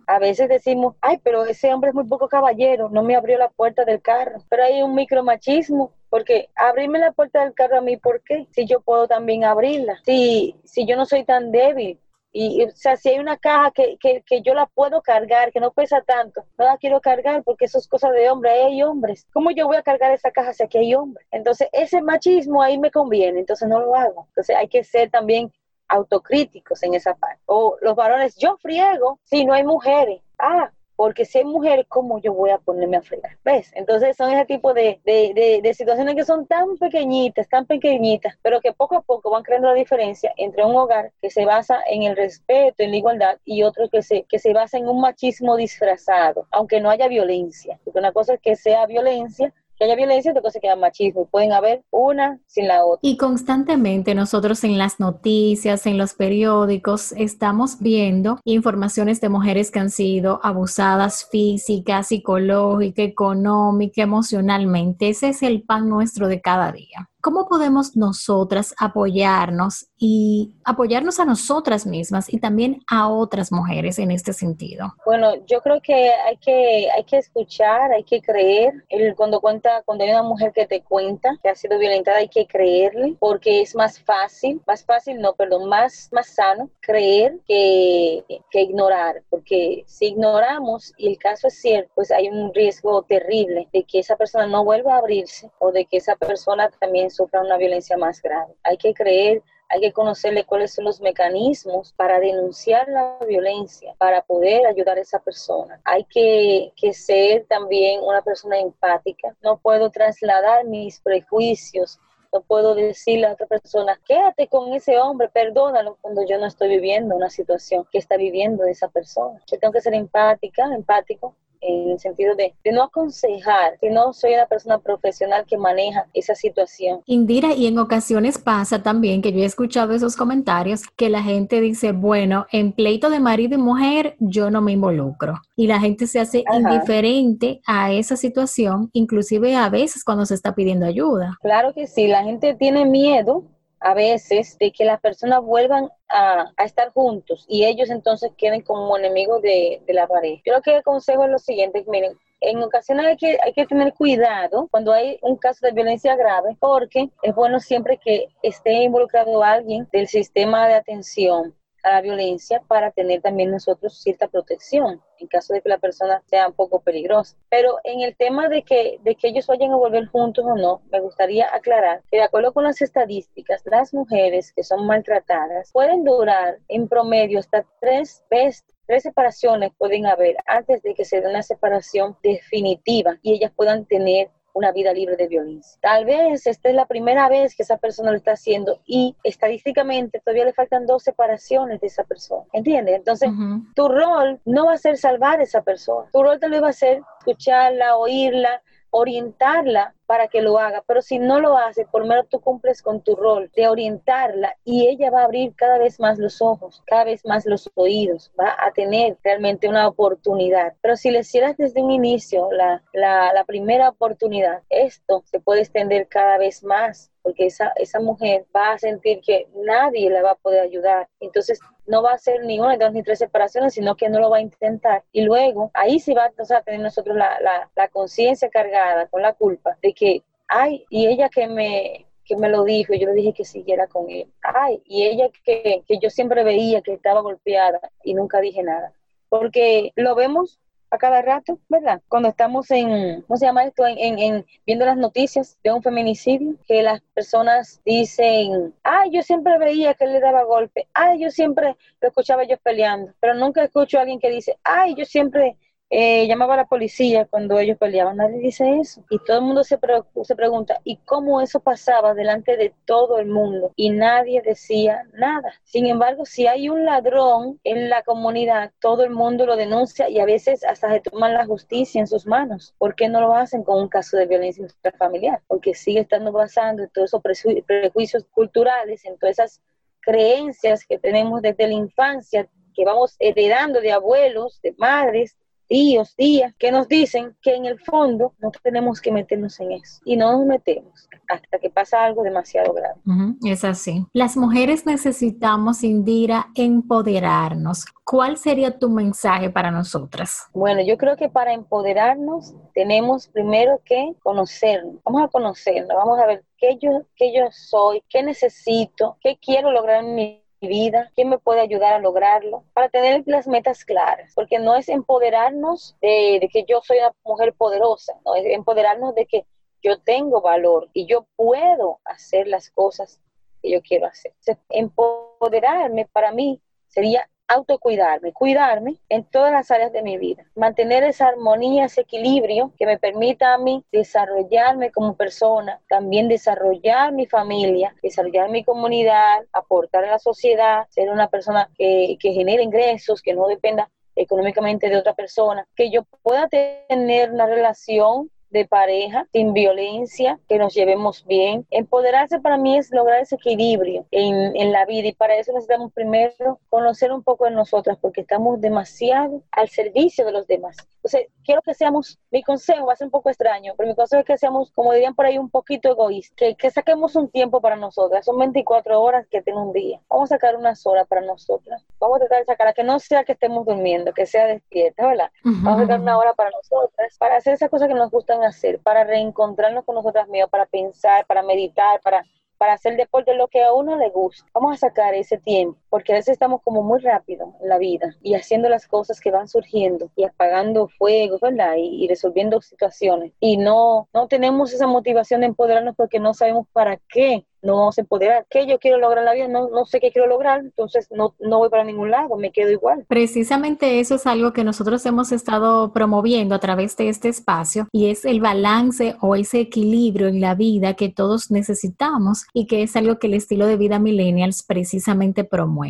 H: A veces decimos, ay, pero ese hombre es muy poco caballero, no me abrió la puerta del carro, pero hay un micromachismo porque abrirme la puerta del carro a mí, ¿por qué? Si yo puedo también abrirla, si, si yo no soy tan débil. Y, o sea, si hay una caja que, que, que, yo la puedo cargar, que no pesa tanto, no la quiero cargar porque eso es cosa de hombre, hay hombres. ¿Cómo yo voy a cargar esa caja si aquí hay hombres? Entonces, ese machismo ahí me conviene, entonces no lo hago. Entonces, hay que ser también autocríticos en esa parte. O los varones, yo friego si no hay mujeres. Ah, porque si hay mujeres, ¿cómo yo voy a ponerme a fregar? ¿Ves? Entonces son ese tipo de, de, de, situaciones que son tan pequeñitas, tan pequeñitas, pero que poco a poco van creando la diferencia entre un hogar que se basa en el respeto, en la igualdad, y otro que se, que se basa en un machismo disfrazado, aunque no haya violencia. Porque una cosa es que sea violencia que haya violencia, otra cosa que machismo. Pueden haber una sin la otra.
C: Y constantemente nosotros en las noticias, en los periódicos, estamos viendo informaciones de mujeres que han sido abusadas física, psicológica, económica, emocionalmente. Ese es el pan nuestro de cada día. ¿Cómo podemos nosotras apoyarnos y apoyarnos a nosotras mismas y también a otras mujeres en este sentido?
H: Bueno, yo creo que hay que, hay que escuchar, hay que creer. El, cuando, cuenta, cuando hay una mujer que te cuenta que ha sido violentada, hay que creerle porque es más fácil, más fácil, no, perdón, más, más sano creer que, que ignorar. Porque si ignoramos y el caso es cierto, pues hay un riesgo terrible de que esa persona no vuelva a abrirse o de que esa persona también sufra una violencia más grave. Hay que creer, hay que conocerle cuáles son los mecanismos para denunciar la violencia, para poder ayudar a esa persona. Hay que, que ser también una persona empática. No puedo trasladar mis prejuicios no puedo decirle a otra persona, quédate con ese hombre, perdónalo cuando yo no estoy viviendo una situación que está viviendo esa persona. Yo tengo que ser empática, empático en el sentido de, no aconsejar, que no soy una persona profesional que maneja esa situación.
C: Indira, y en ocasiones pasa también que yo he escuchado esos comentarios que la gente dice, bueno, en pleito de marido y mujer yo no me involucro. Y la gente se hace indiferente a esa situación, inclusive a veces cuando se está pidiendo ayuda.
H: Claro que sí, la gente tiene miedo a veces de que las personas vuelvan a, estar juntos y ellos entonces queden como enemigos de, la pareja. Yo lo que aconsejo es lo siguiente, miren, en ocasiones hay que, hay que tener cuidado cuando hay un caso de violencia grave porque es bueno siempre que esté involucrado alguien del sistema de atención a la violencia para tener también nosotros cierta protección en caso de que la persona sea un poco peligrosa. Pero en el tema de que, de que ellos vayan a volver juntos o no, me gustaría aclarar que de acuerdo con las estadísticas, las mujeres que son maltratadas pueden durar en promedio hasta tres veces tres separaciones pueden haber antes de que se dé una separación definitiva y ellas puedan tener una vida libre de violencia. Tal vez esta es la primera vez que esa persona lo está haciendo y estadísticamente todavía le faltan dos separaciones de esa persona. ¿Entiendes? Entonces, tu rol no va a ser salvar a esa persona. Tu rol tal vez va a ser escucharla, oírla, orientarla para que lo haga, pero si no lo hace, por menos tú cumples con tu rol de orientarla y ella va a abrir cada vez más los ojos, cada vez más los oídos, va a tener realmente una oportunidad. Pero si le hicieras desde un inicio la, la, la primera oportunidad, esto se puede extender cada vez más porque esa, esa mujer va a sentir que nadie la va a poder ayudar. Entonces, no va a ser ni una, dos, ni tres separaciones, sino que no lo va a intentar. Y luego, ahí sí va a tener nosotros la, la, la conciencia cargada con la culpa de que, ay, y ella que me, que me lo dijo, yo le dije que siguiera con él. Ay, y ella que, que yo siempre veía que estaba golpeada y nunca dije nada. Porque lo vemos a cada rato, ¿verdad? Cuando estamos en, ¿cómo se llama esto? En, en, viendo las noticias de un feminicidio, que las personas dicen, ay, yo siempre veía que él le daba golpe, ay, yo siempre lo escuchaba ellos peleando, pero nunca escucho a alguien que dice, ay, yo siempre eh, llamaba a la policía cuando ellos peleaban. Nadie dice eso. Y todo el mundo se, se pregunta, ¿y cómo eso pasaba delante de todo el mundo? Y nadie decía nada. Sin embargo, si hay un ladrón en la comunidad, todo el mundo lo denuncia y a veces hasta se toman la justicia en sus manos. ¿Por qué no lo hacen con un caso de violencia intrafamiliar? Porque sigue estando basando en todos esos prejuicios culturales, en todas esas creencias que tenemos desde la infancia, que vamos heredando de abuelos, de madres, tíos, tías, que nos dicen que en el fondo no tenemos que meternos en eso. Y no nos metemos hasta que pasa algo demasiado grave.
C: es así. Las mujeres necesitamos, Indira, empoderarnos. ¿Cuál sería tu mensaje para nosotras?
H: Bueno, yo creo que para empoderarnos tenemos primero que conocernos. Vamos a conocernos, vamos a ver qué yo, qué yo soy, qué necesito, qué quiero lograr en mi vida, quién me puede ayudar a lograrlo, para tener las metas claras, porque no es empoderarnos de, que yo soy una mujer poderosa, no es empoderarnos de que yo tengo valor y yo puedo hacer las cosas que yo quiero hacer. empoderarme para mí sería autocuidarme, cuidarme en todas las áreas de mi vida, mantener esa armonía, ese equilibrio que me permita a mí desarrollarme como persona, también desarrollar mi familia, desarrollar mi comunidad, aportar a la sociedad, ser una persona que, que genere ingresos, que no dependa económicamente de otra persona, que yo pueda tener una relación de pareja, sin violencia, que nos llevemos bien. Empoderarse para mí es lograr ese equilibrio en, en la vida y para eso necesitamos primero conocer un poco de nosotras porque estamos demasiado al servicio de los demás. Entonces, quiero que seamos, mi consejo va a ser un poco extraño, pero mi consejo es que seamos, como dirían por ahí, un poquito egoístas, que, que saquemos un tiempo para nosotras. Son 24 horas que tengo un día. Vamos a sacar unas horas para nosotras. Vamos a tratar de sacar, que no sea que estemos durmiendo, que sea despierta, ¿verdad? Vamos a sacar una hora para nosotras, para hacer esas cosas que nos gustan hacer, para reencontrarnos con nosotras mismas, para pensar, para meditar, para para hacer deporte lo que a uno le gusta. Vamos a sacar ese tiempo, porque a veces estamos como muy rápido en la vida y haciendo las cosas que van surgiendo y apagando fuegos, ¿verdad? Y, y, resolviendo situaciones. Y no, no tenemos esa motivación de empoderarnos porque no sabemos para qué no vamos a empoderar. ¿Qué yo quiero lograr en la vida? No, no sé qué quiero lograr, entonces no, no voy para ningún lado, me quedo igual.
C: Precisamente eso es algo que nosotros hemos estado promoviendo a través de este espacio y es el balance o ese equilibrio en la vida que todos necesitamos y que es algo que el estilo de vida millennials precisamente promueve.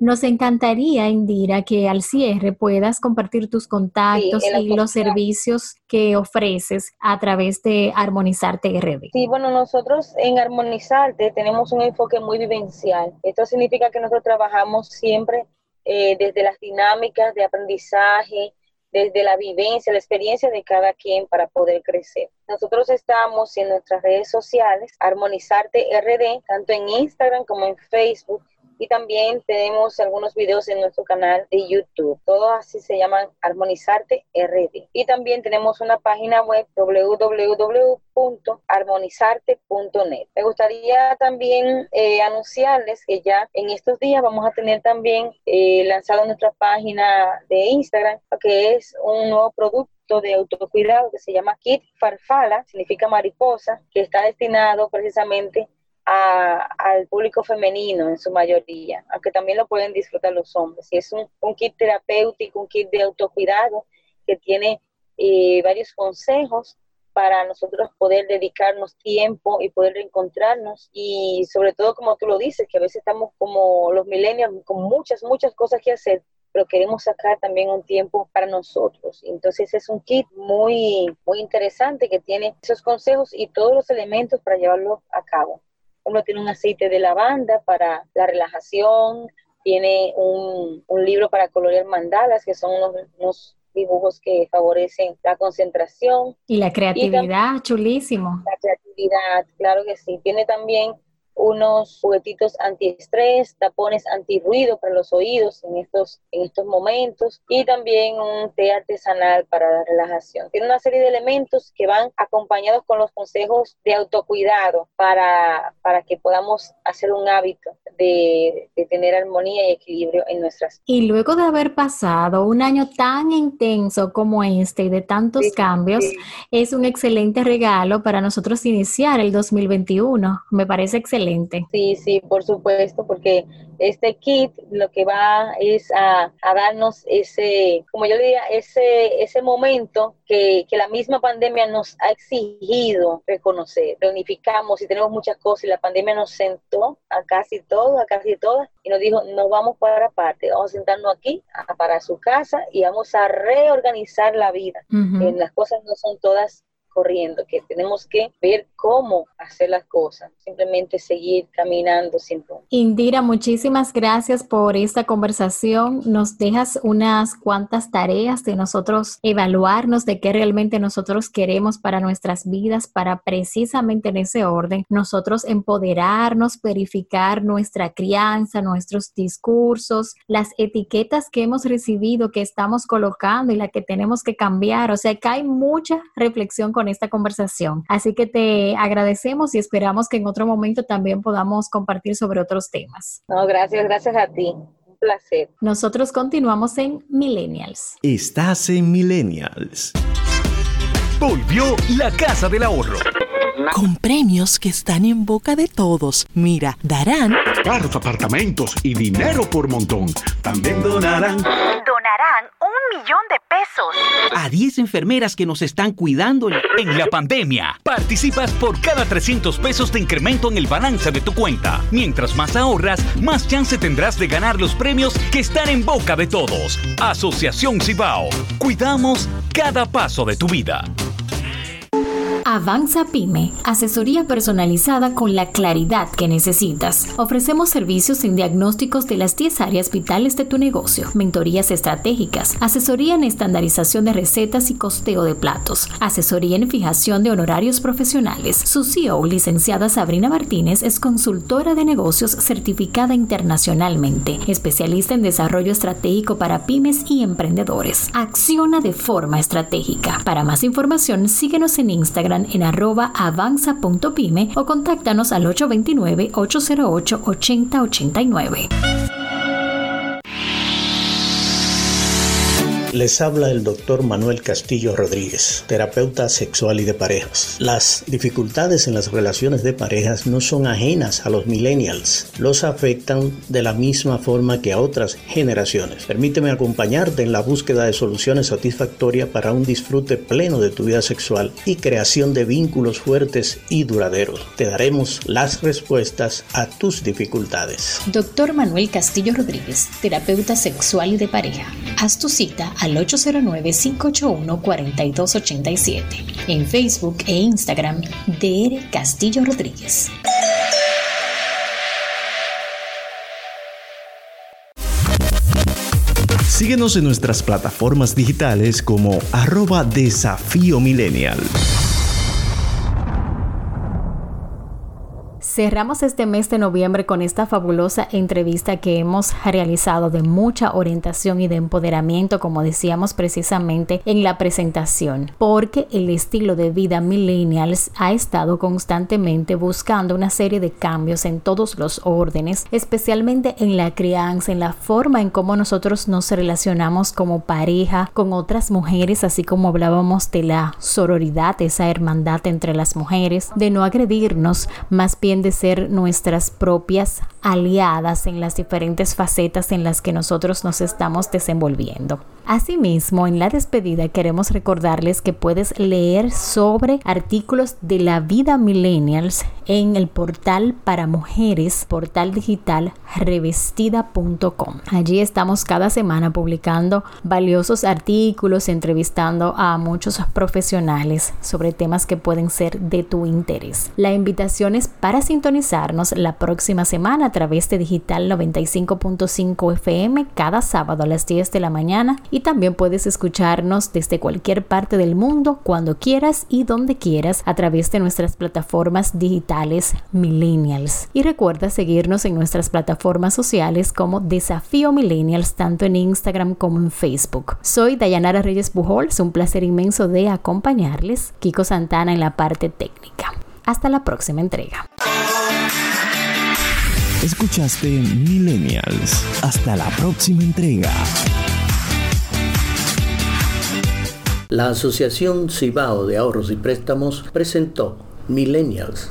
C: Nos encantaría, Indira, que al cierre puedas compartir tus contactos y los servicios que ofreces a través de Armonizarte RD.
H: Sí, bueno, nosotros en Armonizarte tenemos un enfoque muy vivencial. Esto significa que nosotros trabajamos siempre eh, desde las dinámicas de aprendizaje, desde la vivencia, la experiencia de cada quien para poder crecer. Nosotros estamos en nuestras redes sociales, Armonizarte RD, tanto en Instagram como en Facebook y también tenemos algunos videos en nuestro canal de YouTube. Todos así se llaman Armonizarte RD. Y también tenemos una página web www.armonizarte.net. Me gustaría también eh, anunciarles que ya en estos días vamos a tener también eh, lanzado nuestra página de Instagram, que es un nuevo producto de autocuidado que se llama Kit Farfala, significa mariposa, que está destinado precisamente al público femenino en su mayoría, aunque también lo pueden disfrutar los hombres. Y es un, kit terapéutico, un kit de autocuidado que tiene eh, varios consejos para nosotros poder dedicarnos tiempo y poder reencontrarnos y sobre todo como tú lo dices, que a veces estamos como los millennials con muchas, muchas cosas que hacer pero queremos sacar también un tiempo para nosotros. Entonces es un kit muy, muy interesante que tiene esos consejos y todos los elementos para llevarlo a cabo. Uno tiene un aceite de lavanda para la relajación, tiene un, un libro para colorear mandalas, que son unos, unos dibujos que favorecen la concentración.
C: Y la creatividad, chulísimo.
H: La creatividad, claro que sí. Tiene también unos juguetitos antiestrés, tapones antirruido para los oídos en estos, en estos momentos y también un té artesanal para la relajación. Tiene una serie de elementos que van acompañados con los consejos de autocuidado para, para que podamos hacer un hábito de, de tener armonía y equilibrio en nuestras
C: Y luego de haber pasado un año tan intenso como este y de tantos cambios, es un excelente regalo para nosotros iniciar el 2021. Me parece excelente
H: Sí, sí, por supuesto, porque este kit lo que va es a, darnos ese, como yo diría, ese, ese momento que, que, la misma pandemia nos ha exigido reconocer. Reunificamos y tenemos muchas cosas y la pandemia nos sentó a casi todos, a casi todas, y nos dijo, no vamos para aparte, vamos a sentarnos aquí, para su casa y vamos a reorganizar la vida. Eh, las cosas no son todas corriendo, que tenemos que ver cómo hacer las cosas, simplemente seguir caminando sin rumbo.
C: Indira, muchísimas gracias por esta conversación. Nos dejas unas cuantas tareas de nosotros evaluarnos de qué realmente nosotros queremos para nuestras vidas, para precisamente en ese orden nosotros empoderarnos, verificar nuestra crianza, nuestros discursos, las etiquetas que hemos recibido, que estamos colocando y la que tenemos que cambiar. O sea que hay mucha reflexión con esta conversación. Así que te agradecemos y esperamos que en otro momento también podamos compartir sobre otros temas.
H: No, gracias, gracias a ti. Un placer.
C: Nosotros continuamos en Millennials.
B: Estás en Millennials.
F: Volvió la Casa del Ahorro.
I: Con premios que están en boca de todos. Mira, darán
J: carros, apartamentos y dinero por montón. También donarán.
K: Donarán un millón de pesos.
L: A 10 enfermeras que nos están cuidando
F: en la pandemia. Participas por cada 300 pesos de incremento en el balance de tu cuenta. Mientras más ahorras, más chance tendrás de ganar los premios que están en boca de todos. Asociación Cibao. Cuidamos cada paso de tu vida.
C: Avanza Pyme, asesoría personalizada con la claridad que necesitas. Ofrecemos servicios en diagnósticos de las 10 áreas vitales de tu negocio, mentorías estratégicas, asesoría en estandarización de recetas y costeo de platos, asesoría en fijación de honorarios profesionales. Su CEO, licenciada Sabrina Martínez, es consultora de negocios certificada internacionalmente, especialista en desarrollo estratégico para pymes y emprendedores. Acciona de forma estratégica. Para más información, síguenos en Instagram en arroba avanza.pyme o contáctanos al 829-808-8089.
A: Les habla el doctor Manuel Castillo Rodríguez, terapeuta sexual y de parejas. Las dificultades en las relaciones de parejas no son ajenas a los millennials, los afectan de la misma forma que a otras generaciones. Permíteme acompañarte en la búsqueda de soluciones satisfactorias para un disfrute pleno de tu vida sexual y creación de vínculos fuertes y duraderos. Te daremos las respuestas a tus dificultades.
C: Doctor Manuel Castillo Rodríguez, terapeuta sexual y de pareja. Haz tu cita al 809-581-4287. En Facebook e Instagram, DR Castillo Rodríguez.
B: Síguenos en nuestras plataformas digitales como arroba desafío millennial.
C: Cerramos este mes de noviembre con esta fabulosa entrevista que hemos realizado de mucha orientación y de empoderamiento, como decíamos precisamente en la presentación, porque el estilo de vida millennials ha estado constantemente buscando una serie de cambios en todos los órdenes, especialmente en la crianza, en la forma en cómo nosotros nos relacionamos como pareja con otras mujeres, así como hablábamos de la sororidad, esa hermandad entre las mujeres, de no agredirnos, más bien de ser nuestras propias aliadas en las diferentes facetas en las que nosotros nos estamos desenvolviendo. Asimismo, en la despedida queremos recordarles que puedes leer sobre artículos de la vida millennials en el portal para mujeres, portal digital revestida.com. Allí estamos cada semana publicando valiosos artículos, entrevistando a muchos profesionales sobre temas que pueden ser de tu interés. La invitación es para sintonizarnos la próxima semana a través de Digital 95.5 FM cada sábado a las 10 de la mañana y también puedes escucharnos desde cualquier parte del mundo cuando quieras y donde quieras a través de nuestras plataformas digitales Millennials. Y recuerda seguirnos en nuestras plataformas sociales como Desafío Millennials tanto en Instagram como en Facebook. Soy Dayanara Reyes Bujols, un placer inmenso de acompañarles. Kiko Santana en la parte técnica. Hasta la próxima entrega.
B: Escuchaste Millennials. Hasta la próxima entrega.
A: La Asociación Cibao de Ahorros y Préstamos presentó Millennials